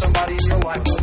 somebody in your life.